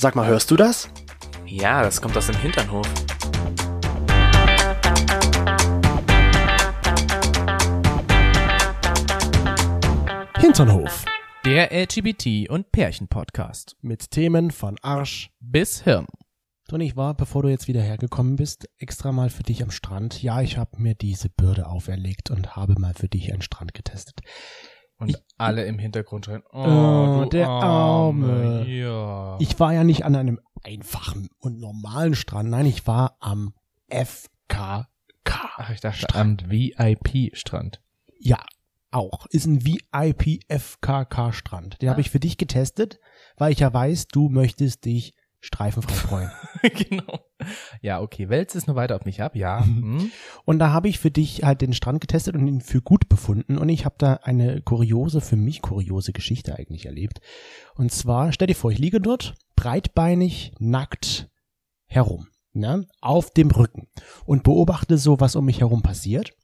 Sag mal, hörst du das? Ja, das kommt aus dem Hinternhof. Hinternhof. Der LGBT- und Pärchen-Podcast. Mit Themen von Arsch. Bis Hirn. Und ich war, bevor du jetzt wieder hergekommen bist, extra mal für dich am Strand. Ja, ich habe mir diese Bürde auferlegt und habe mal für dich einen Strand getestet. Und Ich- alle im Hintergrund schreien, oh, Oh, der Arme. Ja. Ich war ja nicht an einem einfachen und normalen Strand. Nein, ich war am FKK. Ach, ich dachte am VIP-Strand. Ja, auch. Ist ein VIP-FKK-Strand. Den habe ich für dich getestet, weil ich ja weiß, du möchtest dich streifenfrei freuen. genau. Ja, okay. Wälzt es nur weiter auf mich ab. Ja. Hm. Und da habe ich für dich halt den Strand getestet und ihn für gut befunden. Und ich habe da eine kuriose, für mich kuriose Geschichte eigentlich erlebt. Und zwar, stell dir vor, ich liege dort, breitbeinig, nackt herum, ne, auf dem Rücken und beobachte so, was um mich herum passiert.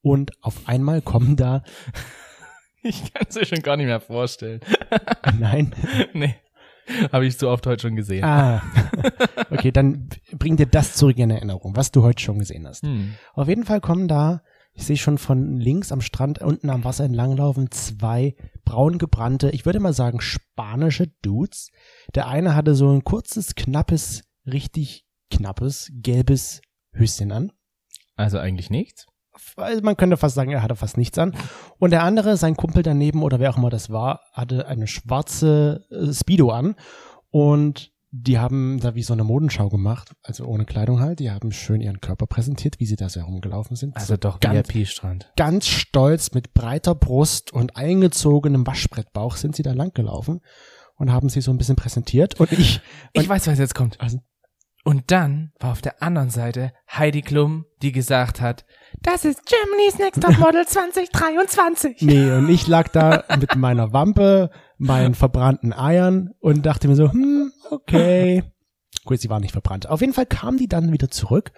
Und auf einmal kommen da, Ich kann es mir schon gar nicht mehr vorstellen. nein, nee. Habe ich so oft heute schon gesehen. ah, okay, dann bring dir das zurück in Erinnerung, was du heute schon gesehen hast. Hm. Auf jeden Fall kommen da, ich sehe schon von links am Strand unten am Wasser entlanglaufen, zwei braun gebrannte, ich würde mal sagen spanische Dudes. Der eine hatte so ein kurzes, knappes, richtig knappes, gelbes Höschen an. Also eigentlich nichts. Also man könnte fast sagen, er hatte fast nichts an. Und der andere, sein Kumpel daneben oder wer auch immer das war, hatte eine schwarze äh, Speedo an. Und die haben da wie so eine Modenschau gemacht, also ohne Kleidung halt. Die haben schön ihren Körper präsentiert, wie sie da so herumgelaufen sind. Also doch ganz, VIP-Strand. ganz stolz mit breiter Brust und eingezogenem Waschbrettbauch sind sie da lang gelaufen und haben sie so ein bisschen präsentiert. Und ich, Ich und, weiß, was jetzt kommt. Also- Und dann war auf der anderen Seite Heidi Klum, die gesagt hat, das ist Germany's Next Top Model 2023. nee, und ich lag da mit meiner Wampe, meinen verbrannten Eiern und dachte mir so, hm, okay. Gut, sie waren nicht verbrannt. Auf jeden Fall kamen die dann wieder zurück.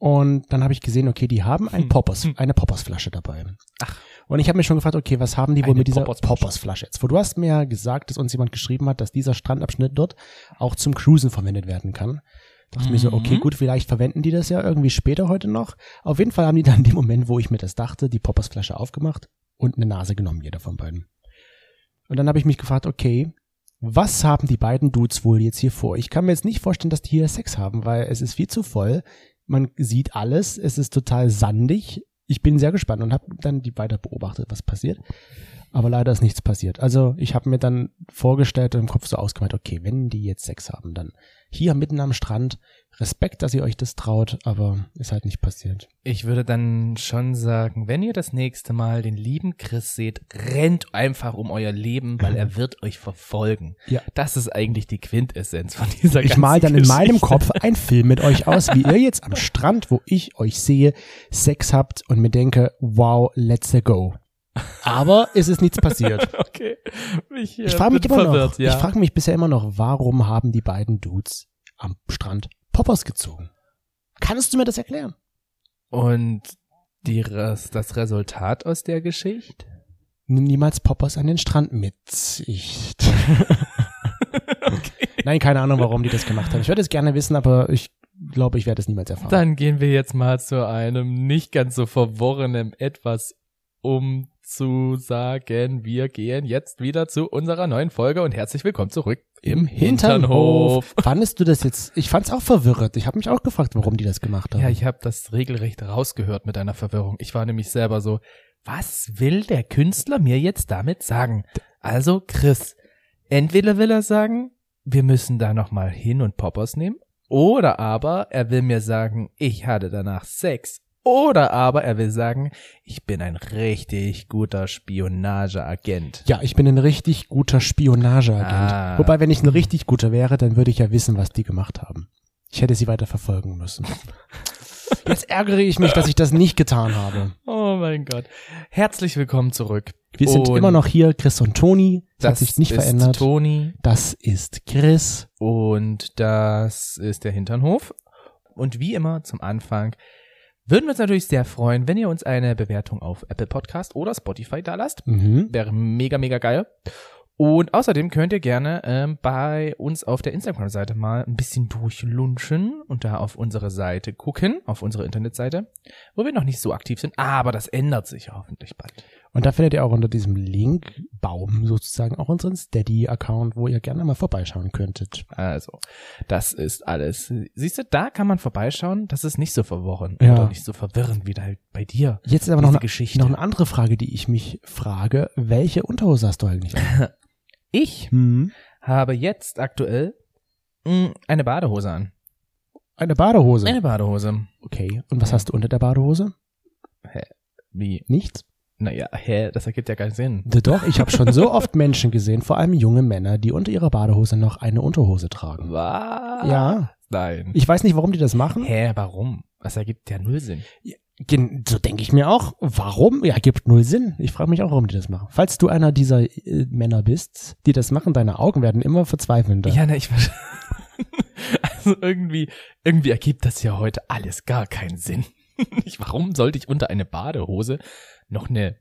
Und dann habe ich gesehen, okay, die haben ein Hm. Poppers, eine Poppersflasche dabei. Ach. Und ich habe mir schon gefragt, okay, was haben die wohl Eine mit dieser Poppersflasche. Jetzt? Wo du hast mir ja gesagt, dass uns jemand geschrieben hat, dass dieser Strandabschnitt dort auch zum Cruisen verwendet werden kann. Dachte mir so, okay, Mhm. gut, vielleicht verwenden die das ja irgendwie später heute noch. Auf jeden Fall haben die dann in dem Moment, wo ich mir das dachte, die Poppersflasche aufgemacht und eine Nase genommen, jeder von beiden. Und dann habe ich mich gefragt, okay, was haben die beiden Dudes wohl jetzt hier vor? Ich kann mir jetzt nicht vorstellen, dass die hier Sex haben, weil es ist viel zu voll. Man sieht alles, es ist total sandig. Ich bin sehr gespannt und habe dann die weiter beobachtet, was passiert. Aber leider ist nichts passiert. Also ich habe mir dann vorgestellt und im Kopf so ausgemalt, okay, wenn die jetzt Sex haben, dann hier mitten am Strand. Respekt, dass ihr euch das traut, aber ist halt nicht passiert. Ich würde dann schon sagen, wenn ihr das nächste Mal den lieben Chris seht, rennt einfach um euer Leben, weil er wird euch verfolgen. Ja. Das ist eigentlich die Quintessenz von dieser Ich mal dann in Geschichte. meinem Kopf einen Film mit euch aus, wie ihr jetzt am Strand, wo ich euch sehe, Sex habt und mir denke, wow, let's go. Aber es ist nichts passiert. Okay. Ich, äh, Ich frage mich immer verwirrt, noch, ja. ich frage mich bisher immer noch, warum haben die beiden Dudes am Strand Poppers gezogen? Kannst du mir das erklären? Und die, das Resultat aus der Geschichte? Nimm niemals Poppers an den Strand mit. Ich Nein, keine Ahnung, warum die das gemacht haben. Ich würde es gerne wissen, aber ich glaube, ich werde es niemals erfahren. Dann gehen wir jetzt mal zu einem nicht ganz so verworrenen etwas, um zu sagen, wir gehen jetzt wieder zu unserer neuen Folge und herzlich willkommen zurück im Hinternhof. Fandest du das jetzt? Ich fand's auch verwirrend. Ich habe mich auch gefragt, warum die das gemacht haben. Ja, ich habe das regelrecht rausgehört mit einer Verwirrung. Ich war nämlich selber so, was will der Künstler mir jetzt damit sagen? Also, Chris, entweder will er sagen, wir müssen da nochmal hin und Poppers nehmen, oder aber er will mir sagen, ich hatte danach Sex, oder aber er will sagen, ich bin ein richtig guter Spionageagent. Ja, ich bin ein richtig guter Spionageagent. Ah. Wobei, wenn ich ein richtig guter wäre, dann würde ich ja wissen, was die gemacht haben. Ich hätte sie weiter verfolgen müssen. Jetzt ärgere ich mich, dass ich das nicht getan habe. Oh mein Gott. Herzlich willkommen zurück. Wir sind Und immer noch hier, Chris und Toni. Das, hat Das sich nicht ist verändert. Toni. Das ist Chris. Und das ist der Hinternhof. Und wie immer zum Anfang würden wir uns natürlich sehr freuen, wenn ihr uns eine Bewertung auf Apple Podcast oder Spotify da lasst. Mhm. Wäre mega, mega geil. Und außerdem könnt ihr gerne ähm, bei uns auf der Instagram-Seite mal ein bisschen durchlunchen und da auf unsere Seite gucken, auf unsere Internetseite, wo wir noch nicht so aktiv sind, aber das ändert sich hoffentlich bald. Und da findet ihr auch unter diesem Linkbaum sozusagen auch unseren Steady-Account, wo ihr gerne mal vorbeischauen könntet. Also, das ist alles. Siehst du, da kann man vorbeischauen, das ist nicht so verworren Ja. oder nicht so verwirrend wie halt bei dir. Jetzt ist aber noch eine, Geschichte. noch eine andere Frage, die ich mich frage. Welche Unterhose hast du eigentlich? an? Ich hm? habe jetzt aktuell mh, eine Badehose an. Eine Badehose. Eine Badehose. Okay. Und was hast du unter der Badehose? Wie? Nichts? Naja, hä, das ergibt ja keinen Sinn. Doch, ich habe schon so oft Menschen gesehen, vor allem junge Männer, die unter ihrer Badehose noch eine Unterhose tragen. Was? Ja. Nein. Ich weiß nicht, warum die das machen. Hä, warum? Das ergibt ja null Sinn. Gen- So denke ich mir auch. Warum? Ja, gibt null Sinn. Ich frage mich auch, warum die das machen. Falls du einer dieser äh, Männer bist, die das machen, deine Augen werden immer verzweifelnder. Ja, ne, ich Also irgendwie, irgendwie ergibt das ja heute alles gar keinen Sinn. Ich, warum sollte ich unter eine Badehose noch eine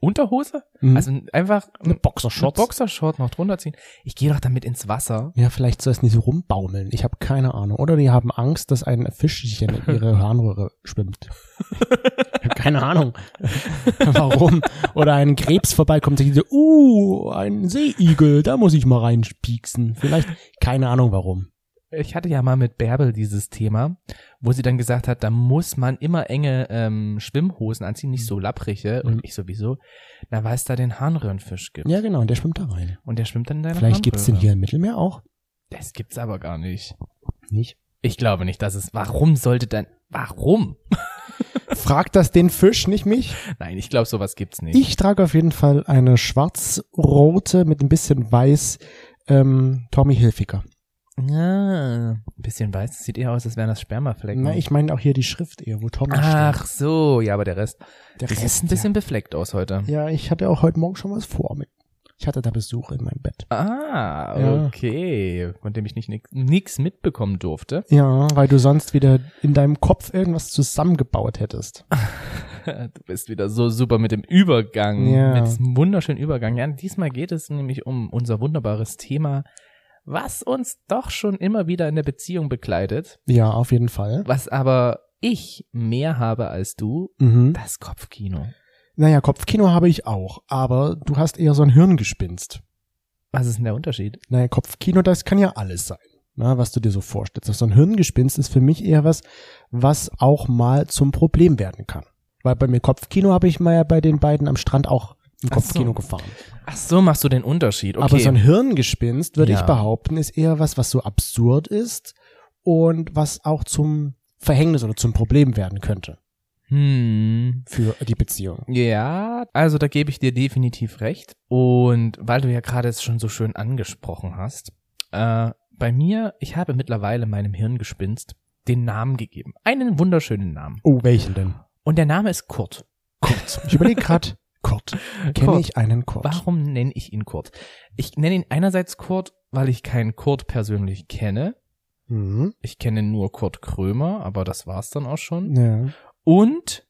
Unterhose? Mhm. Also einfach Eine Boxershorts. Eine Boxershort noch drunter ziehen. Ich gehe doch damit ins Wasser. ja, vielleicht soll es nicht so rumbaumeln. Ich habe keine Ahnung. Oder die haben Angst, dass ein Fisch sich in ihre Harnröhre schwimmt. Ich hab keine Ahnung. Warum? Oder ein Krebs vorbeikommt und sagt, uh, ein Seeigel, da muss ich mal reinspieksen. Vielleicht, keine Ahnung warum. Ich hatte ja mal mit Bärbel dieses Thema, wo sie dann gesagt hat, da muss man immer enge ähm, Schwimmhosen anziehen, nicht so lapprige. Mhm. Und ich sowieso, na weil es da den Harnröhrenfisch gibt. Ja, genau, und der schwimmt da rein. Und der schwimmt dann in deiner Vielleicht gibt's den Harnröhre. hier im Mittelmeer auch. Das gibt's aber gar nicht. Nicht? Ich glaube nicht, dass es. Warum sollte dann. Warum? Fragt das den Fisch, nicht mich? Nein, ich glaube, sowas gibt's nicht. Ich trage auf jeden Fall eine schwarz-rote mit ein bisschen weiß ähm, Tommy Hilfiger. Ja, ein bisschen weiß. Das sieht eher aus, als wären das Spermaflecken. Na, ich meine auch hier die Schrift eher, wo Tommy Ach so, ja, aber der Rest. steht. Der Du siehst ein bisschen befleckt aus heute. Ja. ja, ich hatte auch heute Morgen schon was vor mit. Ich hatte da Besuch in meinem Bett. Ah, Ja. okay. Von dem ich nicht nix, nix mitbekommen durfte. Ja, weil du sonst wieder in deinem Kopf irgendwas zusammengebaut hättest. Du bist wieder so super mit dem Übergang, Ja. mit diesem wunderschönen Übergang. Ja, diesmal geht es nämlich um unser wunderbares Thema, was uns doch schon immer wieder in der Beziehung begleitet, Ja, auf jeden Fall. was aber ich mehr habe als du, Mhm. das Kopfkino. Naja, Kopfkino habe ich auch, aber du hast eher so ein Hirngespinst. Was ist denn der Unterschied? Naja, Kopfkino, das kann ja alles sein, na, was du dir so vorstellst. So ein Hirngespinst ist für mich eher was, was auch mal zum Problem werden kann. Weil bei mir Kopfkino habe ich mal ja bei den beiden am Strand auch im Ach so. Kopfkino gefahren. Ach so, machst du den Unterschied. Okay. Aber so ein Hirngespinst, würde Ja. ich behaupten, ist eher was, was so absurd ist und was auch zum Verhängnis oder zum Problem werden könnte hm. für die Beziehung. Ja, also da gebe ich dir definitiv recht. Und weil du ja gerade es schon so schön angesprochen hast, äh, bei mir, ich habe mittlerweile meinem Hirngespinst den Namen gegeben. Einen wunderschönen Namen. Oh, welchen denn? Und der Name ist Kurt. Kurt. Ich überlege gerade, Kurt. Kenne Kurt. ich einen Kurt? Warum nenne ich ihn Kurt? Ich nenne ihn einerseits Kurt, weil ich keinen Kurt persönlich kenne. Mhm. Ich kenne nur Kurt Krömer, aber das war's dann auch schon. Ja. Und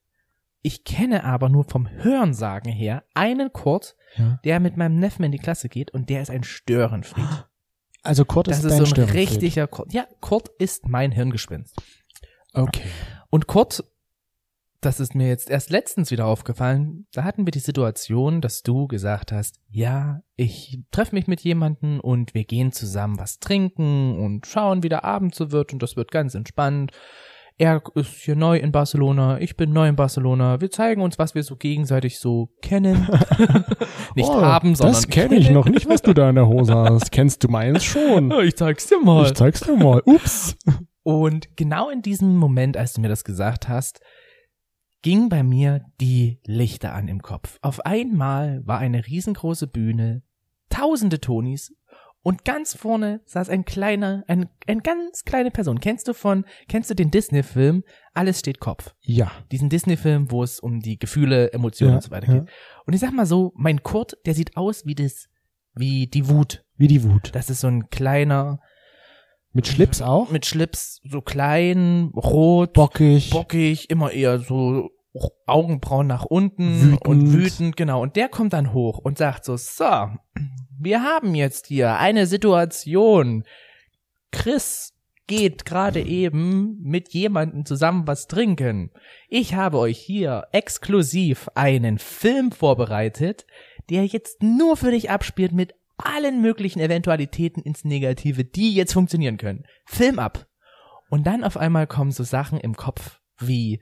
ich kenne aber nur vom Hörensagen her einen Kurt, ja. der mit meinem Neffen in die Klasse geht und der ist ein Störenfried. Also Kurt Das ist, ist dein so ein richtiger Kurt. Ja, Kurt ist mein Hirngespinst. Okay. Und Kurt, das ist mir jetzt erst letztens wieder aufgefallen, da hatten wir die Situation, dass du gesagt hast, ja, ich treffe mich mit jemanden und wir gehen zusammen was trinken und schauen, wie der Abend so wird und das wird ganz entspannt. Er ist hier neu in Barcelona, ich bin neu in Barcelona. Wir zeigen uns, was wir so gegenseitig so kennen. Nicht oh, haben, sondern Das kenne ich noch nicht, was du da in der Hose hast. Kennst du meins schon? Ich zeig's dir mal. Ich zeig's dir mal. Ups. Und genau in diesem Moment, als du mir das gesagt hast, ging bei mir die Lichter an im Kopf. Auf einmal war eine riesengroße Bühne, tausende Tonis und ganz vorne saß ein kleiner, ein, ein ganz kleine Person. Kennst du von, kennst du den Disney-Film Alles steht Kopf? Ja. Diesen Disney-Film, wo es um die Gefühle, Emotionen Ja, und so weiter geht. ja. Und ich sag mal so, mein Kurt, der sieht aus wie das, wie die Wut. Wie die Wut. Das ist so ein kleiner, Mit Schlips auch? mit Schlips, so klein, rot, Bockig. bockig, immer eher so Augenbrauen nach unten Wütend. und wütend, genau. Und der kommt dann hoch und sagt so, so, wir haben jetzt hier eine Situation. Chris geht gerade eben mit jemandem zusammen was trinken. Ich habe euch hier exklusiv einen Film vorbereitet, der jetzt nur für dich abspielt mit allen möglichen Eventualitäten ins Negative, die jetzt funktionieren können. Film ab. Und dann auf einmal kommen so Sachen im Kopf wie,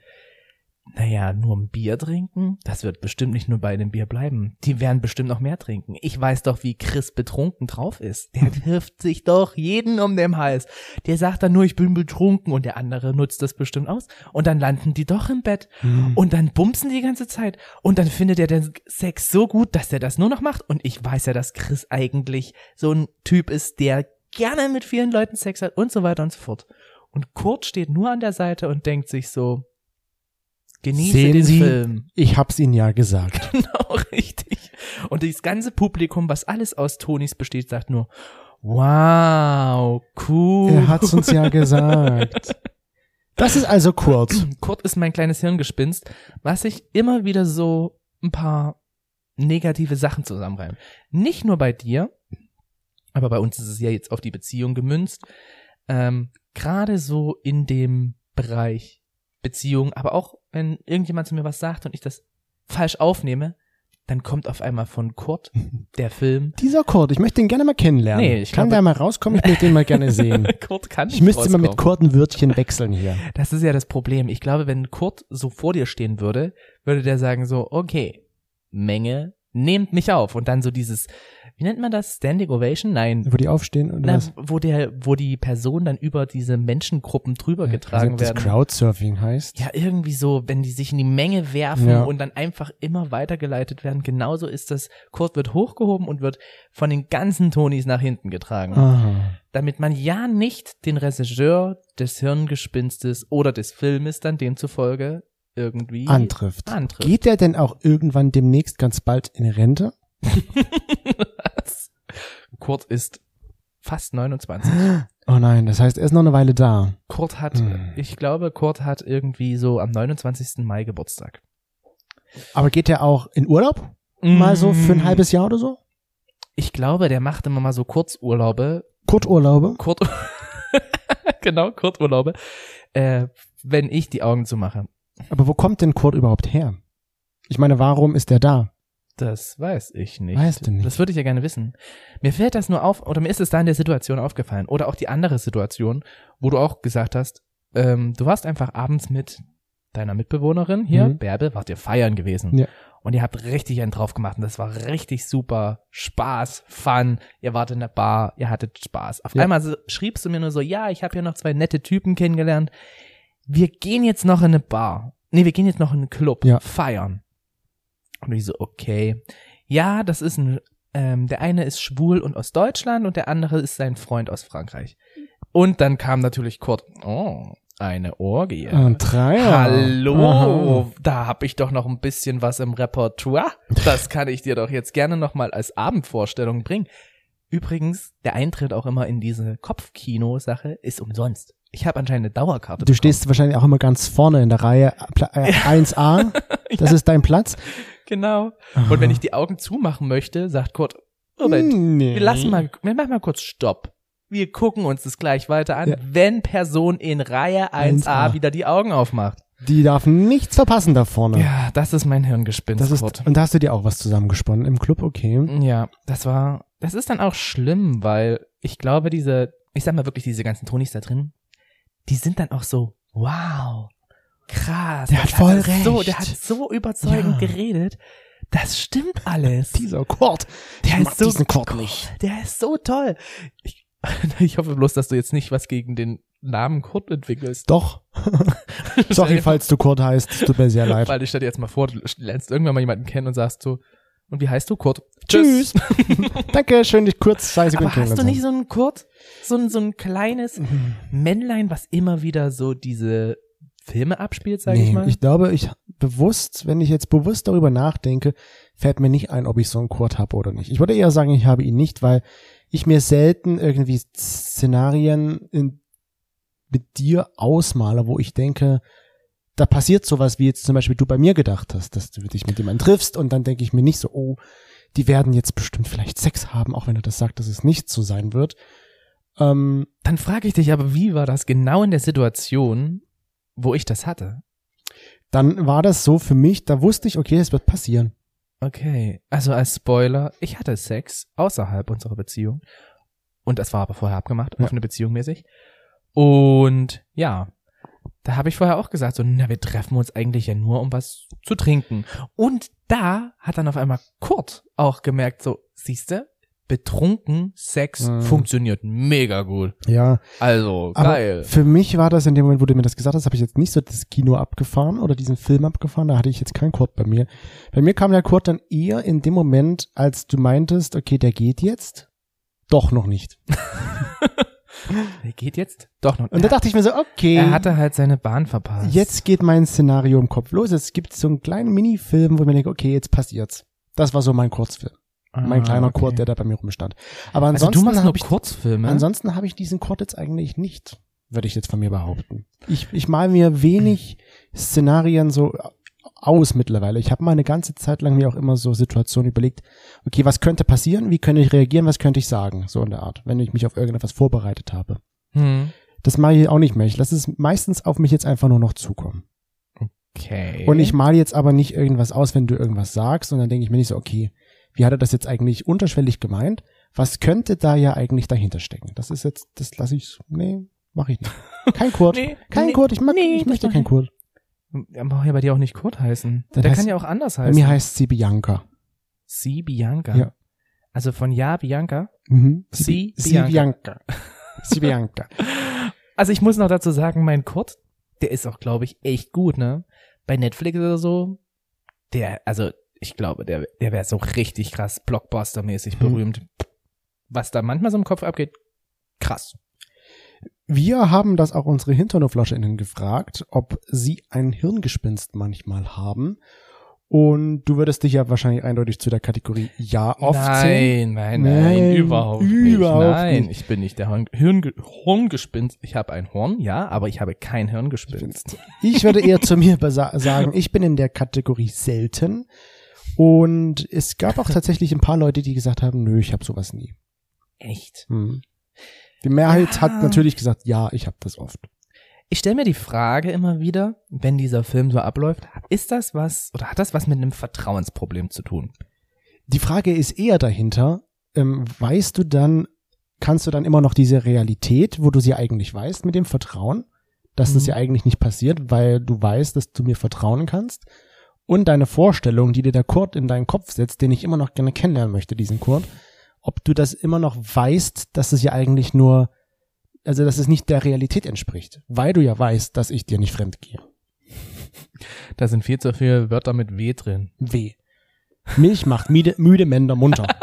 naja, nur ein Bier trinken? Das wird bestimmt nicht nur bei dem Bier bleiben. Die werden bestimmt noch mehr trinken. Ich weiß doch, wie Chris betrunken drauf ist. Der wirft sich doch jeden um den Hals. Der sagt dann nur, ich bin betrunken und der andere nutzt das bestimmt aus. Und dann landen die doch im Bett. Hm. Und dann bumsen die ganze Zeit. Und dann findet er den Sex so gut, dass er das nur noch macht. Und ich weiß ja, dass Chris eigentlich so ein Typ ist, der gerne mit vielen Leuten Sex hat und so weiter und so fort. Und Kurt steht nur an der Seite und denkt sich so, genieße Sehen den Sie? Film. Ich hab's Ihnen ja gesagt. Genau, richtig. Und dieses ganze Publikum, was alles aus Tonis besteht, sagt nur, wow, cool. Er hat's uns ja gesagt. Das ist also kurz. Kurt ist mein kleines Hirngespinst, was sich immer wieder so ein paar negative Sachen zusammenreimen. Nicht nur bei dir, aber bei uns ist es ja jetzt auf die Beziehung gemünzt. Ähm, Gerade so in dem Bereich Beziehung, aber auch wenn irgendjemand zu mir was sagt und ich das falsch aufnehme, dann kommt auf einmal von Kurt der Film. Dieser Kurt, ich möchte ihn gerne mal kennenlernen. Nee, ich Kann glaube- der mal rauskommen? Ich möchte ihn mal gerne sehen. Kurt kann Ich müsste immer mit. Kurt ein Wörtchen wechseln hier. Das ist ja das Problem. Ich glaube, wenn Kurt so vor dir stehen würde, würde der sagen so, okay, Menge, nehmt mich auf. Und dann so dieses, wie nennt man das? Standing Ovation? Nein. Wo die aufstehen und Na, was? wo der, wo die Person dann über diese Menschengruppen drüber getragen ob das werden. Crowdsurfing heißt. Ja, irgendwie so, wenn die sich in die Menge werfen Ja. und dann einfach immer weitergeleitet werden. Genauso ist das. Kurt wird hochgehoben und wird von den ganzen Tonis nach hinten getragen. Aha. Damit man ja nicht den Regisseur des Hirngespinstes oder des Filmes dann demzufolge irgendwie Antrifft. antrifft. Geht der denn auch irgendwann demnächst ganz bald in Rente? Kurt ist fast 29. Oh nein, das heißt, er ist noch eine Weile da. Kurt hat, Hm. ich glaube, Kurt hat irgendwie so am 29. Mai Geburtstag. Aber geht er auch in Urlaub? Mal so für ein Mm, halbes Jahr oder so? Ich glaube, der macht immer mal so Kurzurlaube. Kurzurlaube? Kurt, genau, Kurzurlaube. Äh, wenn ich die Augen zumache. Aber wo kommt denn Kurt überhaupt her? Ich meine, warum ist er da? Das weiß ich nicht. Weißt du nicht. Das würde ich ja gerne wissen. Mir fällt das nur auf, oder mir ist es da in der Situation aufgefallen. Oder auch die andere Situation, wo du auch gesagt hast, ähm, du warst einfach abends mit deiner Mitbewohnerin hier, Mhm. Bärbe, wart ihr feiern gewesen. Ja. Und ihr habt richtig einen drauf gemacht und das war richtig super. Spaß, Fun. Ihr wart in der Bar, ihr hattet Spaß. Auf Ja. einmal so, schriebst du mir nur so, ja, ich habe hier noch zwei nette Typen kennengelernt. Wir gehen jetzt noch in eine Bar. Nee, wir gehen jetzt noch in einen Club. Ja. Feiern. Und ich so, okay. Ja, das ist ein, ähm, der eine ist schwul und aus Deutschland und der andere ist sein Freund aus Frankreich. Und dann kam natürlich Kurt, oh, eine Orgie. Ein Dreier. Hallo, Aha. da hab ich doch noch ein bisschen was im Repertoire. Das kann ich dir doch jetzt gerne noch mal als Abendvorstellung bringen. Übrigens, der Eintritt auch immer in diese Kopfkino-Sache ist umsonst. Ich habe anscheinend eine Dauerkarte. Du stehst wahrscheinlich auch immer ganz vorne in der Reihe äh, 1a. Das ist dein Platz. Genau. Und wenn ich die Augen zumachen möchte, sagt Kurt, Moment, nee. wir lassen mal, wir machen mal kurz Stopp. Wir gucken uns das gleich weiter an, Ja. wenn Person in Reihe 1a, 1a. wieder die Augen aufmacht. Die darf nichts verpassen da vorne. Ja, das ist mein Hirngespinst, Das ist, Kurt. und da hast du dir auch was zusammengesponnen im Club, okay. Ja, das war, das ist dann auch schlimm, weil ich glaube, diese, ich sag mal wirklich, diese ganzen Tonis da drin, die sind dann auch so, wow, krass. Der hat voll So, recht. der hat so überzeugend Ja. geredet. Das stimmt alles. Dieser Kurt. der ich ist so, diesen Kurt nicht. Der ist so toll. Ich, ich hoffe bloß, dass du jetzt nicht was gegen den Namen Kurt entwickelst. Doch. Sorry, falls du Kurt heißt. Tut mir sehr leid. Weil ich stell dir jetzt mal vor, du lernst irgendwann mal jemanden kennen und sagst so, und wie heißt du? Kurt. Tschüss. Danke, schön, dich kurz zwei Sekunden Aber hast du nicht so ein Kurt, so ein, so ein kleines Mhm. Männlein, was immer wieder so diese Filme abspielt, sag nee, ich mal? ich glaube, ich bewusst, wenn ich jetzt bewusst darüber nachdenke, fällt mir nicht ein, ob ich so einen Kurt habe oder nicht. Ich würde eher sagen, ich habe ihn nicht, weil ich mir selten irgendwie Szenarien in, mit dir ausmale, wo ich denke, da passiert sowas, wie jetzt zum Beispiel du bei mir gedacht hast, dass du dich mit jemandem triffst und dann denke ich mir nicht so, oh, die werden jetzt bestimmt vielleicht Sex haben, auch wenn er das sagt, dass es nicht so sein wird. Ähm, Dann frage ich dich aber, wie war das genau in der Situation, wo ich das hatte? dann war das so für mich, da wusste ich, okay, es wird passieren. Okay, also als Spoiler, ich hatte Sex außerhalb unserer Beziehung. Und das war aber vorher abgemacht, Ja. offene Beziehung mäßig. Und ja, da habe ich vorher auch gesagt, so, na, wir treffen uns eigentlich ja nur, um was zu trinken. Und da hat dann auf einmal Kurt auch gemerkt, so, siehste, betrunken Sex Mhm. funktioniert mega gut. Ja, Also, geil. für mich war das in dem Moment, wo du mir das gesagt hast, habe ich jetzt nicht so das Kino abgefahren oder diesen Film abgefahren, da hatte ich jetzt keinen Kurt bei mir. Bei mir kam der Kurt dann eher in dem Moment, als du meintest, okay, der geht jetzt. Doch noch nicht. Der geht jetzt doch noch. Und da dachte ich mir so, okay. er hatte halt seine Bahn verpasst. Jetzt geht mein Szenario im Kopf los. Es gibt so einen kleinen Minifilm, wo ich mir denke, okay, jetzt passiert's. Das war so mein Kurzfilm. Mein Ah, kleiner okay. Kurt, der da bei mir rumstand. Aber Also ansonsten du machst nur habe ich, Kurzfilme. ansonsten habe ich diesen Kurt jetzt eigentlich nicht, würde ich jetzt von mir behaupten. Ich, ich mal mir wenig Szenarien so aus mittlerweile. Ich habe mal eine ganze Zeit lang mir auch immer so Situationen überlegt, okay, was könnte passieren, wie könnte ich reagieren, was könnte ich sagen, so in der Art, wenn ich mich auf irgendetwas vorbereitet habe. Hm. Das mache ich auch nicht mehr. Ich lasse es meistens auf mich jetzt einfach nur noch zukommen. Okay. Und ich male jetzt aber nicht irgendwas aus, wenn du irgendwas sagst, und dann denke ich mir nicht so, okay, wie hat er das jetzt eigentlich unterschwellig gemeint? Was könnte da ja eigentlich dahinter stecken? Das ist jetzt, das lasse ich, nee, mache ich nicht. Kein Kurt. Nee, kein nee, Kurt, ich, mag, nee, ich möchte kein. Kurt. Ja, braucht ja bei dir auch nicht Kurt heißen. Das Der heißt- kann ja auch anders Bei heißen. mir heißt sie Bianca. Sie Bianca. Ja. Also von Ja Bianca. Mhm. Sie sie Bianca. Bianca. sie Bianca. Also ich muss noch dazu sagen, mein Kurt, der ist auch, glaube ich, echt gut, ne? Bei Netflix oder so, der, also ich glaube, der, der wäre so richtig krass Blockbuster-mäßig Hm. berühmt. Was da manchmal so im Kopf abgeht, krass. Wir haben das auch unsere HinternoflauscherInnen gefragt, ob sie ein Hirngespinst manchmal haben. Und du würdest dich ja wahrscheinlich eindeutig zu der Kategorie Ja aufzählen. Nein, nein, nein, Nein, überhaupt nicht. überhaupt Nein, nicht. ich bin nicht der Hirn, Hirn, Horngespinst. Ich habe ein Horn, ja, aber ich habe kein Hirngespinst. Ich würde eher zu mir sagen, ich bin in der Kategorie selten. Und es gab auch tatsächlich ein paar Leute, die gesagt haben, nö, ich habe sowas nie. Echt? Hm. Die Mehrheit Ja. hat natürlich gesagt, ja, ich habe das oft. Ich stelle mir die Frage immer wieder, wenn dieser Film so abläuft, ist das was oder hat das was mit einem Vertrauensproblem zu tun? Die Frage ist eher dahinter, ähm, weißt du dann, kannst du dann immer noch diese Realität, wo du sie eigentlich weißt, mit dem Vertrauen, dass das Mhm. ja eigentlich nicht passiert, weil du weißt, dass du mir vertrauen kannst und deine Vorstellung, die dir der Kurt in deinen Kopf setzt, den ich immer noch gerne kennenlernen möchte, diesen Kurt, ob du das immer noch weißt, dass es ja eigentlich nur, also dass es nicht der Realität entspricht, weil du ja weißt, dass ich dir nicht fremd gehe. Da sind viel zu viele Wörter mit W drin. Weh. Milch macht müde, müde Männer munter.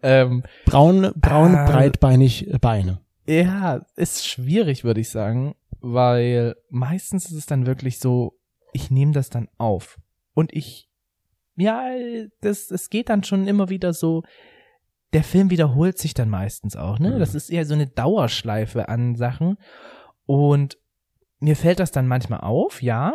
Ähm, Braun, braun, Ah. breitbeinig äh, Beine. ja, ist schwierig, würde ich sagen, weil meistens ist es dann wirklich so, ich nehme das dann auf und ich, ja, das, es geht dann schon immer wieder so, der Film wiederholt sich dann meistens auch, ne? Mhm. Das ist eher so eine Dauerschleife an Sachen und mir fällt das dann manchmal auf, ja,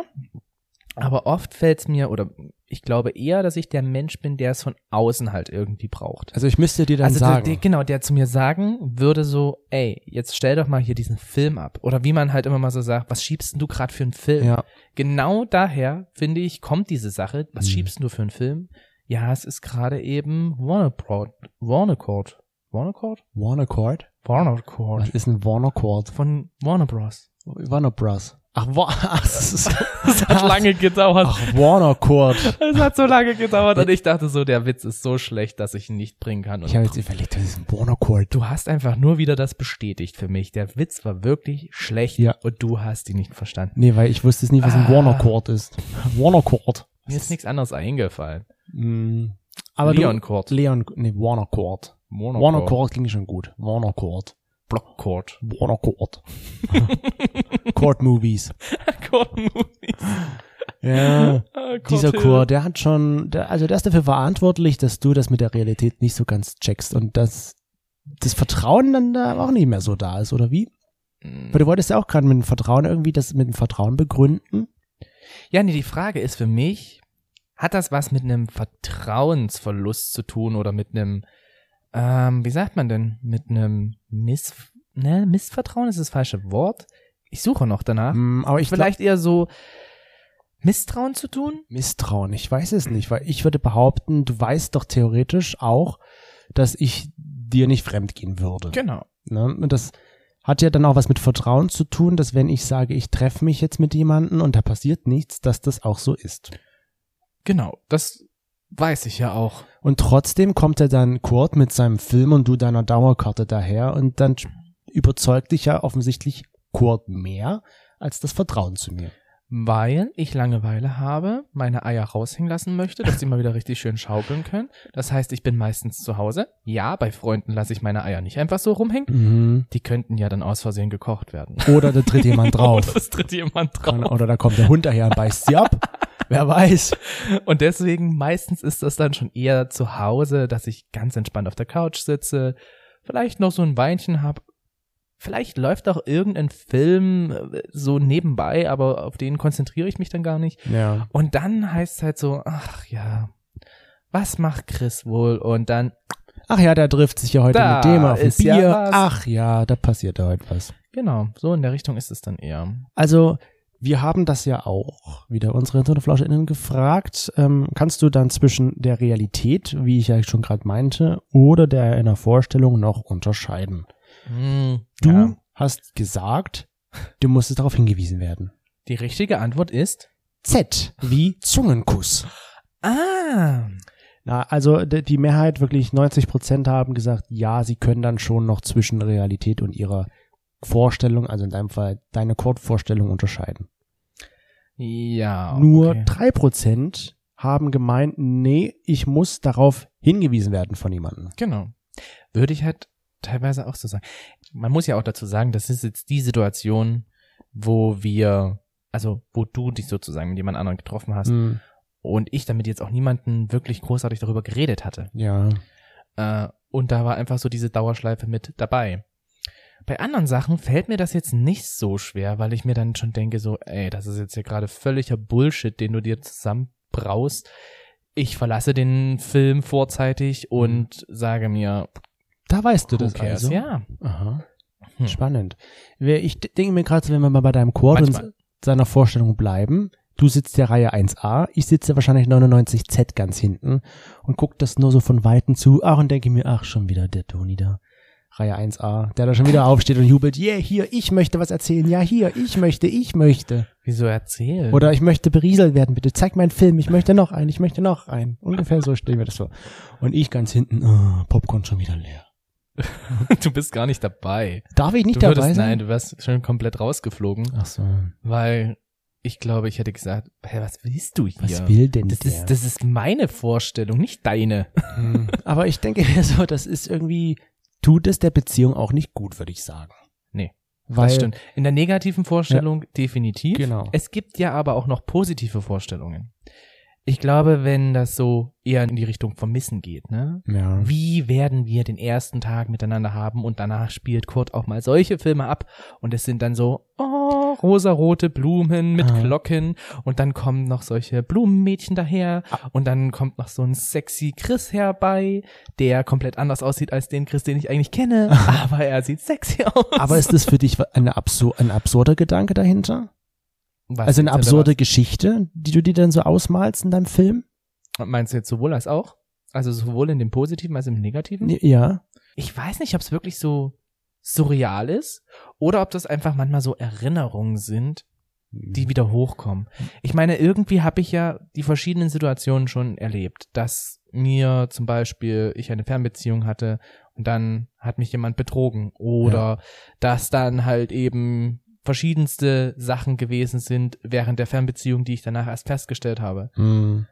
aber oft fällt es mir, oder ich glaube eher, dass ich der Mensch bin, der es von außen halt irgendwie braucht. Also ich müsste dir dann Also der, sagen. der, genau, der zu mir sagen würde so, ey, jetzt stell doch mal hier diesen Film ab. Oder wie man halt immer mal so sagt, was schiebst denn du gerade für einen Film? ja. Genau daher, finde ich, kommt diese Sache, was Mhm. schiebst du für einen Film? Ja, es ist gerade eben Warner Pro, Warner Court. Warner Court? Warner Chord? Warner Was Court. ist ein Warner Chord? Von Warner Bros. Warner Bros. Ach, Wa ach, Das hat lange gedauert. ach Warner Chord. Es hat so lange gedauert und ich dachte so, der Witz ist so schlecht, dass ich ihn nicht bringen kann. Und Ich habe jetzt überlegt, das ist ein Warner Chord. Du hast einfach nur wieder das bestätigt für mich. Der Witz war wirklich schlecht Ja. und du hast ihn nicht verstanden. Nee, weil ich wusste es nicht, was ein Ah. Warner Chord ist. Warner Chord. Mir ist nichts anderes eingefallen. Mm, aber Leon du, Chord. Leon, nee, Warner Chord. Warner, Warner Chord. Chord klingt schon gut. Warner Chord. Block Chord. Warner Chord. Chord Movies. Chord Movies. Ja. Ah, Dieser. Chor, der hat schon, der, also der ist dafür verantwortlich, dass du das mit der Realität nicht so ganz checkst und dass das Vertrauen dann da auch nicht mehr so da ist, oder wie? Mm. Weil du wolltest ja auch gerade mit dem Vertrauen irgendwie das mit dem Vertrauen begründen. Ja, nee, die Frage ist für mich, hat das was mit einem Vertrauensverlust zu tun oder mit einem, ähm, wie sagt man denn, mit einem Miss, ne, Missvertrauen ist das falsche Wort. Ich suche noch danach. Mm, aber ich Vielleicht eher so Misstrauen zu tun? Misstrauen, ich weiß es nicht, weil ich würde behaupten, du weißt doch theoretisch auch, dass ich dir nicht fremd gehen würde. Genau. Ne? Und das hat ja dann auch was mit Vertrauen zu tun, dass wenn ich sage, ich treffe mich jetzt mit jemandem und da passiert nichts, dass das auch so ist. Genau, das weiß ich ja auch. Und trotzdem kommt er dann Kurt mit seinem Film und du deiner Dauerkarte daher und dann überzeugt dich ja offensichtlich Kurt mehr als das Vertrauen zu mir. Weil ich Langeweile habe, meine Eier raushängen lassen möchte, dass sie mal wieder richtig schön schaukeln können. Das heißt, ich bin meistens zu Hause. Ja, bei Freunden lasse ich meine Eier nicht einfach so rumhängen. Mhm. Die könnten ja dann aus Versehen gekocht werden. Oder da tritt jemand drauf. Oder tritt jemand drauf. Oder da kommt der Hund daher und beißt sie ab. Wer weiß. Und deswegen meistens ist das dann schon eher zu Hause, dass ich ganz entspannt auf der Couch sitze, vielleicht noch so ein Weinchen hab. Vielleicht läuft auch irgendein Film äh, so nebenbei, aber auf den konzentriere ich mich dann gar nicht. Ja. Und dann heißt es halt so, ach ja, was macht Chris wohl? Und dann, Ach ja, der trifft sich ja heute Da mit dem auf ein ja Bier. was. Ach ja, da passiert ja heute was. genau, so in der Richtung ist es dann eher. Also, wir haben das ja auch wieder unsere HinterflauscherInnen gefragt. Ähm, kannst du dann zwischen der Realität, wie ich ja schon gerade meinte, oder der einer Vorstellung noch unterscheiden? Hm, Du ja. hast gesagt, du musstest darauf hingewiesen werden. Die richtige Antwort ist, Z wie Zungenkuss. ah, Na, also die Mehrheit, wirklich 90 Prozent haben gesagt, ja, sie können dann schon noch zwischen Realität und ihrer Vorstellung, also in deinem Fall deine Kurzvorstellung unterscheiden. Ja. Nur okay. drei Prozent haben gemeint, nee, ich muss darauf hingewiesen werden von jemandem. Genau. Würde ich halt teilweise auch so sagen. Man muss ja auch dazu sagen, das ist jetzt die Situation, wo wir, also wo du dich sozusagen mit jemand anderem getroffen hast Hm, und ich damit jetzt auch niemanden wirklich großartig darüber geredet hatte. ja. Äh, und da war einfach so diese Dauerschleife mit dabei. Bei anderen Sachen fällt mir das jetzt nicht so schwer, weil ich mir dann schon denke, so, ey, das ist jetzt hier gerade völliger Bullshit, den du dir zusammenbraust. Ich verlasse den Film vorzeitig und sage mir, Da weißt du das cares? also. Ja. Aha. Hm. Spannend. Ich denke mir gerade, so, wenn wir mal bei deinem Chor und seiner Vorstellung bleiben, du sitzt ja Reihe 1a, ich sitze wahrscheinlich 99z ganz hinten und guck das nur so von Weitem zu, ach und denke mir, ach schon wieder der Toni da. Reihe 1a, der da schon wieder aufsteht und jubelt, yeah, hier, ich möchte was erzählen, ja, hier, ich möchte, ich möchte. Wieso erzählen? Oder ich möchte berieselt werden, bitte zeig meinen Film, ich möchte noch einen, ich möchte noch einen. Ungefähr so stellen wir das vor. Und ich ganz hinten, oh, Popcorn schon wieder leer. du bist gar nicht dabei. Darf ich nicht du dabei würdest, sein? nein, du wärst schon komplett rausgeflogen, Ach so. weil ich glaube, ich hätte gesagt, hä, was willst du hier? Was will denn das der? ist, das ist meine Vorstellung, nicht deine. Hm. Aber ich denke mir so, das ist irgendwie, tut es der Beziehung auch nicht gut, würde ich sagen. Nee, Weil, das stimmt. In der negativen Vorstellung definitiv. Genau. Es gibt ja aber auch noch positive Vorstellungen. Ich glaube, wenn das so eher in die Richtung Vermissen geht, ne? Ja. Wie werden wir den ersten Tag miteinander haben und danach spielt Kurt auch mal solche Filme ab und es sind dann so, oh, rosarote Blumen mit Ah. Glocken und dann kommen noch solche Blumenmädchen daher und dann kommt noch so ein sexy Chris herbei, der komplett anders aussieht als den Chris, den ich eigentlich kenne, aber er sieht sexy aus. Aber ist das für dich eine absur ein absurder Gedanke dahinter? Was also eine absurde Geschichte, die du dir dann so ausmalst in deinem Film? was? Meinst du jetzt sowohl als auch? Also sowohl in dem Positiven als im Negativen? Ja. ich weiß nicht, ob es wirklich so surreal ist oder ob das einfach manchmal so Erinnerungen sind, die wieder hochkommen. Ich meine, irgendwie habe ich ja die verschiedenen Situationen schon erlebt, dass mir zum Beispiel ich eine Fernbeziehung hatte und dann hat mich jemand betrogen oder dass dann halt eben verschiedenste Sachen gewesen sind während der Fernbeziehung, die ich danach erst festgestellt habe. Hm.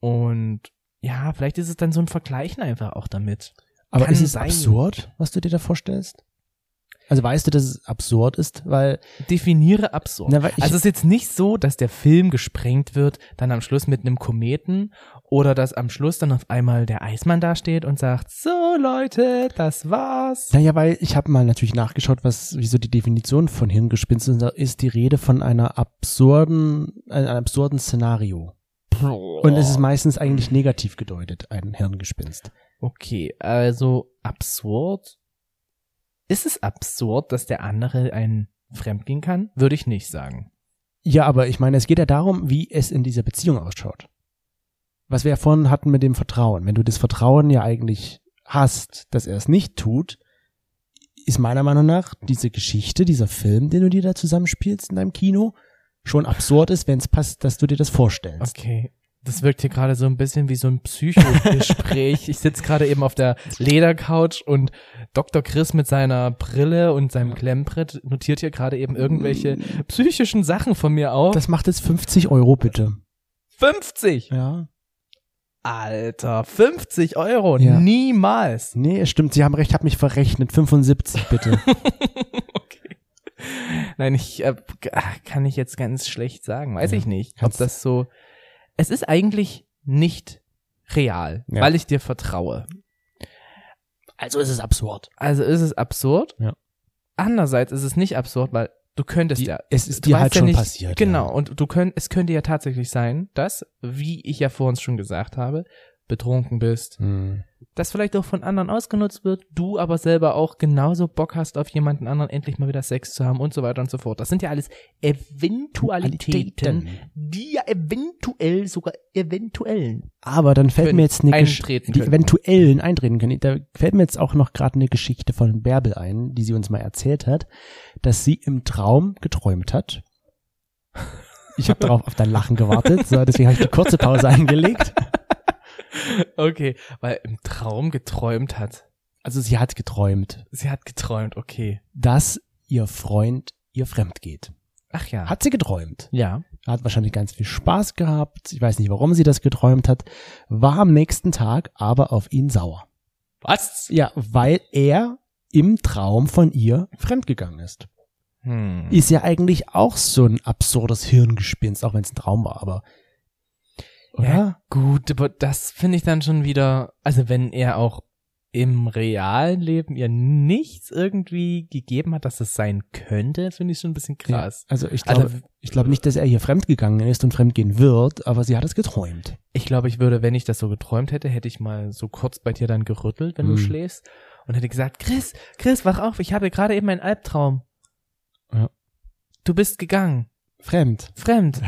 Und ja, vielleicht ist es dann so ein Vergleichen einfach auch damit. Aber Kann ist es sein. absurd, was du dir da vorstellst? Also weißt du, dass es absurd ist, weil, Definiere absurd. Na, weil also es ist jetzt nicht so, dass der Film gesprengt wird, dann am Schluss mit einem Kometen oder dass am Schluss dann auf einmal der Eismann dasteht und sagt, so Leute, das war's. naja, weil ich habe mal natürlich nachgeschaut, was, wieso die Definition von Hirngespinst ist. Und da ist die Rede von einer absurden, einem absurden Szenario. Und es ist meistens eigentlich negativ gedeutet, ein Hirngespinst. Okay, also absurd. Ist es absurd, dass der andere einen fremdgehen kann? Würde ich nicht sagen. Ja, aber ich meine, es geht ja darum, wie es in dieser Beziehung ausschaut. Was wir ja vorhin hatten mit dem Vertrauen. Wenn du das Vertrauen ja eigentlich hast, dass er es nicht tut, ist meiner Meinung nach diese Geschichte, dieser Film, den du dir da zusammenspielst in deinem Kino, schon absurd ist, wenn es passt, dass du dir das vorstellst. Okay. Das wirkt hier gerade so ein bisschen wie so ein Psychogespräch. ich sitze gerade eben auf der Ledercouch und Dr. Chris mit seiner Brille und seinem Klemmbrett notiert hier gerade eben irgendwelche psychischen Sachen von mir auf. Das macht jetzt 50 Euro bitte. 50! Ja. Alter, 50 Euro, Ja. niemals. Nee, es stimmt, Sie haben recht, hab mich verrechnet. 75 bitte. okay. Nein, ich äh, kann ich jetzt ganz schlecht sagen, weiß Ja. ich nicht, ob das so. Es ist eigentlich nicht real, Ja. weil ich dir vertraue. Also ist es absurd. Also ist es absurd. Ja. Andererseits ist es nicht absurd, weil du könntest Die, ja. es ist du dir halt ja schon nicht, passiert. Genau, Ja. und du könnt, es könnte ja tatsächlich sein, dass, wie ich ja vor uns schon gesagt habe, betrunken bist, Hm. das vielleicht auch von anderen ausgenutzt wird, du aber selber auch genauso Bock hast, auf jemanden anderen endlich mal wieder Sex zu haben und so weiter und so fort. Das sind ja alles Eventualitäten, die ja eventuell sogar eventuellen. Aber dann fällt mir jetzt eine eintreten die können. eventuellen eintreten können. Da fällt mir jetzt auch noch gerade eine Geschichte von Bärbel ein, die sie uns mal erzählt hat, dass sie im Traum geträumt hat. Ich habe darauf auf dein Lachen gewartet, so, deswegen habe ich die kurze Pause eingelegt. Okay, weil im Traum geträumt hat. Also sie hat geträumt, Sie hat geträumt, okay. dass ihr Freund ihr fremd geht. Ach ja. Hat sie geträumt. ja. Hat wahrscheinlich ganz viel Spaß gehabt. Ich weiß nicht, warum sie das geträumt hat. War am nächsten Tag aber auf ihn sauer. Was? Ja, weil er im Traum von ihr fremdgegangen ist. Hm. Ist ja eigentlich auch so ein absurdes Hirngespinst, auch wenn es ein Traum war, aber. Oder? Ja, gut, aber das finde ich dann schon wieder, also wenn er auch im realen Leben ihr nichts irgendwie gegeben hat, dass es sein könnte, finde ich schon ein bisschen krass. Also ich glaube, Also- ich glaube nicht, dass er hier fremdgegangen ist und fremdgehen wird, aber sie hat es geträumt. Ich glaube, ich würde, wenn ich das so geträumt hätte, hätte ich mal so kurz bei dir dann gerüttelt, wenn du Mhm. schläfst und hätte gesagt, Chris, Chris, wach auf, ich habe gerade eben einen Albtraum. Ja. Du bist gegangen. Fremd. Fremd.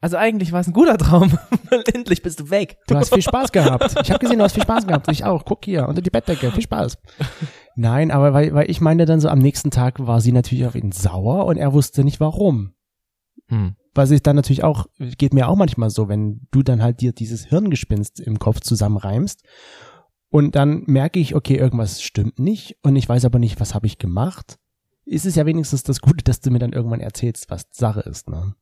Also eigentlich war es ein guter Traum, endlich bist du weg. Du hast viel Spaß gehabt. Ich habe gesehen, du hast viel Spaß gehabt. Ich auch. Guck hier, unter die Bettdecke. Viel Spaß. Nein, aber weil, weil ich meine dann so, am nächsten Tag war sie natürlich auf ihn sauer und er wusste nicht warum. Hm. Was ich dann natürlich auch, geht mir auch manchmal so, wenn du dann halt dir dieses Hirngespinst im Kopf zusammenreimst und dann merke ich, okay, irgendwas stimmt nicht und ich weiß aber nicht, was habe ich gemacht. Ist es ja wenigstens das Gute, dass du mir dann irgendwann erzählst, was Sache ist, ne?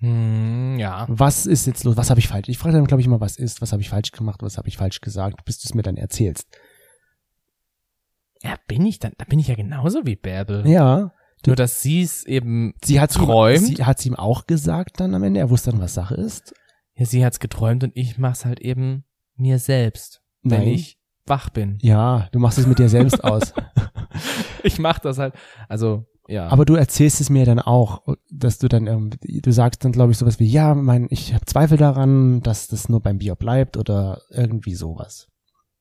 Hm, ja. Was ist jetzt los? Was habe ich falsch? Ich frage dann, glaube ich, immer, was ist, was habe ich falsch gemacht, was habe ich falsch gesagt, bis du es mir dann erzählst. Ja, bin ich dann, da bin ich ja genauso wie Bärbel. Ja. Nur, dass sie es eben, Sie hat Träumt? Sie hat ihm auch gesagt dann am Ende. Er wusste dann, was Sache ist. ja, sie hat's geträumt und ich mach's halt eben mir selbst, wenn Nein. ich wach bin. Ja, du machst es mit dir selbst aus. Ich mach das halt, also, ja. Aber du erzählst es mir dann auch, dass du dann irgendwie, du sagst dann, glaube ich, sowas wie, ja, mein, ich habe Zweifel daran, dass das nur beim Bier bleibt oder irgendwie sowas.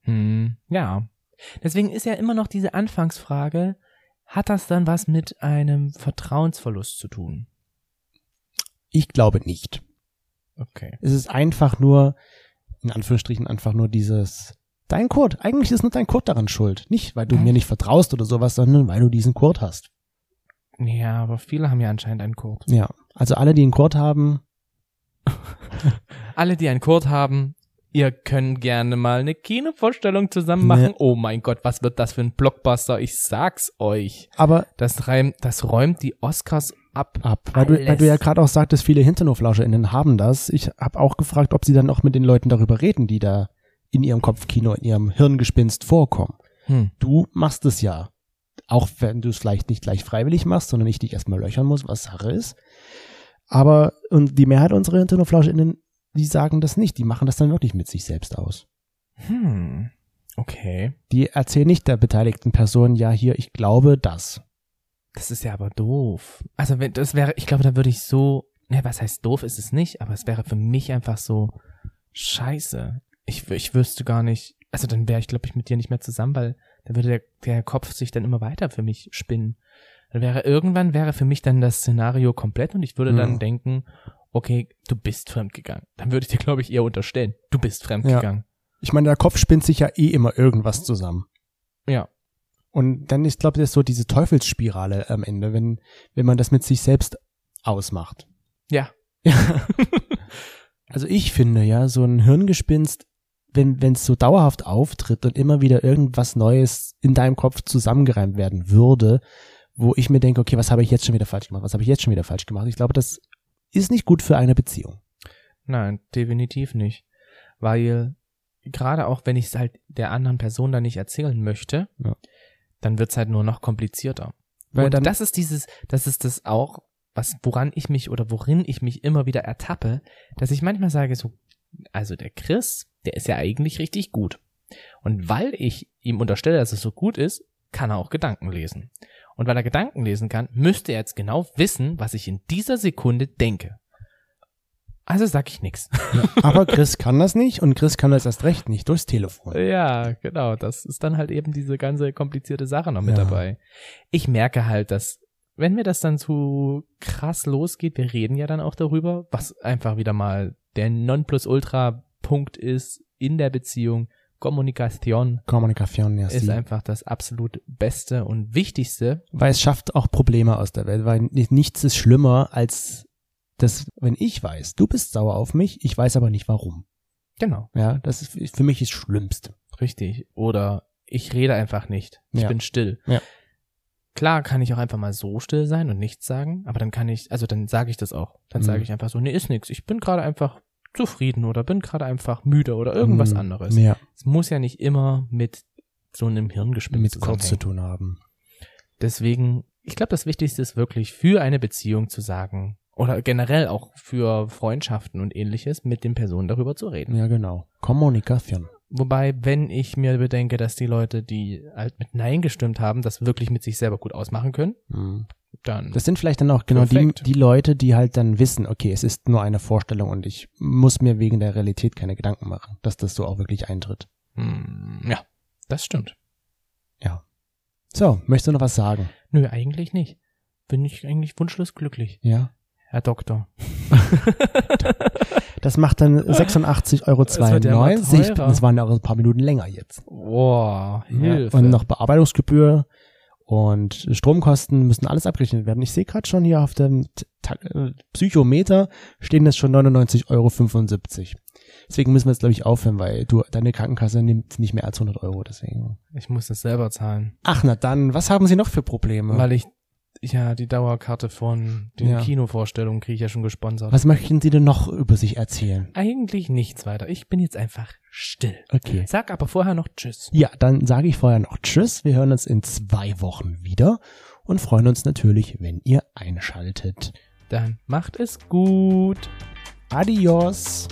Hm, ja. Deswegen ist ja immer noch diese Anfangsfrage, hat das dann was mit einem Vertrauensverlust zu tun? Ich glaube nicht. Okay. Es ist einfach nur, in Anführungsstrichen, einfach nur dieses, dein Code. Eigentlich ist nur dein Code daran schuld. Nicht, weil du mir nicht vertraust oder sowas, sondern weil du diesen Code hast. Ja, aber viele haben ja anscheinend einen Code. Ja. Also alle, die einen Code haben, Alle, die einen Code haben, ihr könnt gerne mal eine Kinovorstellung zusammen machen. Nee. Oh mein Gott, was wird das für ein Blockbuster? Ich sag's euch. aber Das, reim, das räumt die Oscars ab. ab. Weil du, weil du ja gerade auch sagtest, viele HinternoflauscherInnen haben das. Ich habe auch gefragt, ob sie dann auch mit den Leuten darüber reden, die da in ihrem Kopfkino, in ihrem Hirngespinst vorkommen. Hm. Du machst es ja. Auch wenn du es vielleicht nicht gleich freiwillig machst, sondern ich dich erstmal löchern muss, was Sache ist. Aber und die Mehrheit unserer HinternoflauscherInnen, die sagen das nicht. Die machen das dann wirklich mit sich selbst aus. Hm. Okay. Die erzählen nicht der beteiligten Person, ja, hier, ich glaube das. Das ist ja aber doof. Also wenn das wäre, ich glaube, da würde ich so ne, was heißt doof ist es nicht, aber es wäre für mich einfach so scheiße. Ich, ich wüsste gar nicht, also dann wäre ich, glaube ich, mit dir nicht mehr zusammen, weil dann würde der, der Kopf sich dann immer weiter für mich spinnen. Dann wäre irgendwann wäre für mich dann das Szenario komplett und ich würde dann Mhm. denken, okay, du bist fremdgegangen. Dann würde ich dir, glaube ich, eher unterstellen, du bist fremdgegangen. Ich meine, der Kopf spinnt sich ja eh immer irgendwas zusammen. Ja. Und dann ist, glaube ich, das so diese Teufelsspirale am Ende, wenn, wenn man das mit sich selbst ausmacht. Ja. Also ich finde ja, so ein Hirngespinst, wenn wenn es so dauerhaft auftritt und immer wieder irgendwas Neues in deinem Kopf zusammengereimt werden würde, wo ich mir denke, okay, was habe ich jetzt schon wieder falsch gemacht? Was habe ich jetzt schon wieder falsch gemacht? Ich glaube, das ist nicht gut für eine Beziehung. Nein, definitiv nicht. Weil gerade auch wenn ich es halt der anderen Person dann nicht erzählen möchte, Ja. dann wird's halt nur noch komplizierter. Weil Und dann, das ist dieses, das ist das auch, was, woran ich mich oder worin ich mich immer wieder ertappe, dass ich manchmal sage so, also der Chris, der ist ja eigentlich richtig gut. Und weil ich ihm unterstelle, dass es so gut ist, kann er auch Gedanken lesen. Und weil er Gedanken lesen kann, müsste er jetzt genau wissen, was ich in dieser Sekunde denke. Also sag ich nix. aber Chris kann das nicht und Chris kann das erst recht nicht durchs Telefon. Ja, genau. Das ist dann halt eben diese ganze komplizierte Sache noch mit Ja. dabei. Ich merke halt, dass wenn mir das dann zu krass losgeht, wir reden ja dann auch darüber, was einfach wieder mal der Nonplusultra-Punkt ist in der Beziehung. Kommunikation Kommunikation, ja. ist einfach das absolut Beste und Wichtigste. Weil es schafft auch Probleme aus der Welt, weil ni- nichts ist schlimmer als das, wenn ich weiß, du bist sauer auf mich, ich weiß aber nicht warum. Genau, Ja, das ist für mich das Schlimmste. richtig. Oder ich rede einfach nicht. Ich Ja. bin still. Ja. Klar kann ich auch einfach mal so still sein und nichts sagen, aber dann kann ich, also dann sage ich das auch. Dann Mhm. sage ich einfach so, nee, ist nix. Ich bin gerade einfach zufrieden oder bin gerade einfach müde oder irgendwas Mm, anderes. Ja, Es muss ja nicht immer mit so einem Hirngespinst mit kurz zu tun haben. Deswegen, ich glaube, das Wichtigste ist wirklich für eine Beziehung zu sagen oder generell auch für Freundschaften und ähnliches mit den Personen darüber zu reden. Ja, genau. Kommunikation. Wobei, wenn ich mir bedenke, dass die Leute, die halt mit Nein gestimmt haben, das wirklich mit sich selber gut ausmachen können, Mhm. dann Das sind vielleicht dann auch genau die, die Leute, die halt dann wissen, okay, es ist nur eine Vorstellung und ich muss mir wegen der Realität keine Gedanken machen, dass das so auch wirklich eintritt. hm, ja, das stimmt. So, möchtest du noch was sagen? Nö, eigentlich nicht. Bin ich eigentlich wunschlos glücklich, Ja. Herr Doktor. Das macht dann 86,92 Euro. Ja teurer. Das waren ja auch ein paar Minuten länger jetzt. Boah, Hilfe. Und noch Bearbeitungsgebühr und Stromkosten müssen alles abgerechnet werden. Ich sehe gerade schon hier auf dem Ta- äh, Psychometer stehen das schon 99,75 Euro. Deswegen müssen wir jetzt, glaube ich, aufhören, weil du, deine Krankenkasse nimmt nicht mehr als 100 Euro. Deswegen. Ich muss das selber zahlen, Ach, na dann, was haben Sie noch für Probleme? weil ich ja, die Dauerkarte von den ja. Kinovorstellungen kriege ich ja schon gesponsert. Was möchten Sie denn noch über sich erzählen? Eigentlich nichts weiter. Ich bin jetzt einfach still. Okay. Sag aber vorher noch Tschüss. Ja, dann sage ich vorher noch Tschüss. Wir hören uns in zwei Wochen wieder und freuen uns natürlich, wenn ihr einschaltet. Dann macht es gut. Adios.